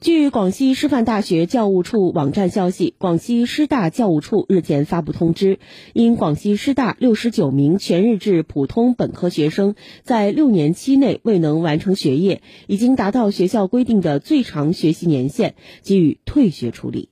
据广西师范大学教务处网站消息广西师大教务处日前发布通知因广西师大六十九名全日制普通本科学生在六年期内未能完成学业已经达到学校规定的最长学习年限给予退学处理。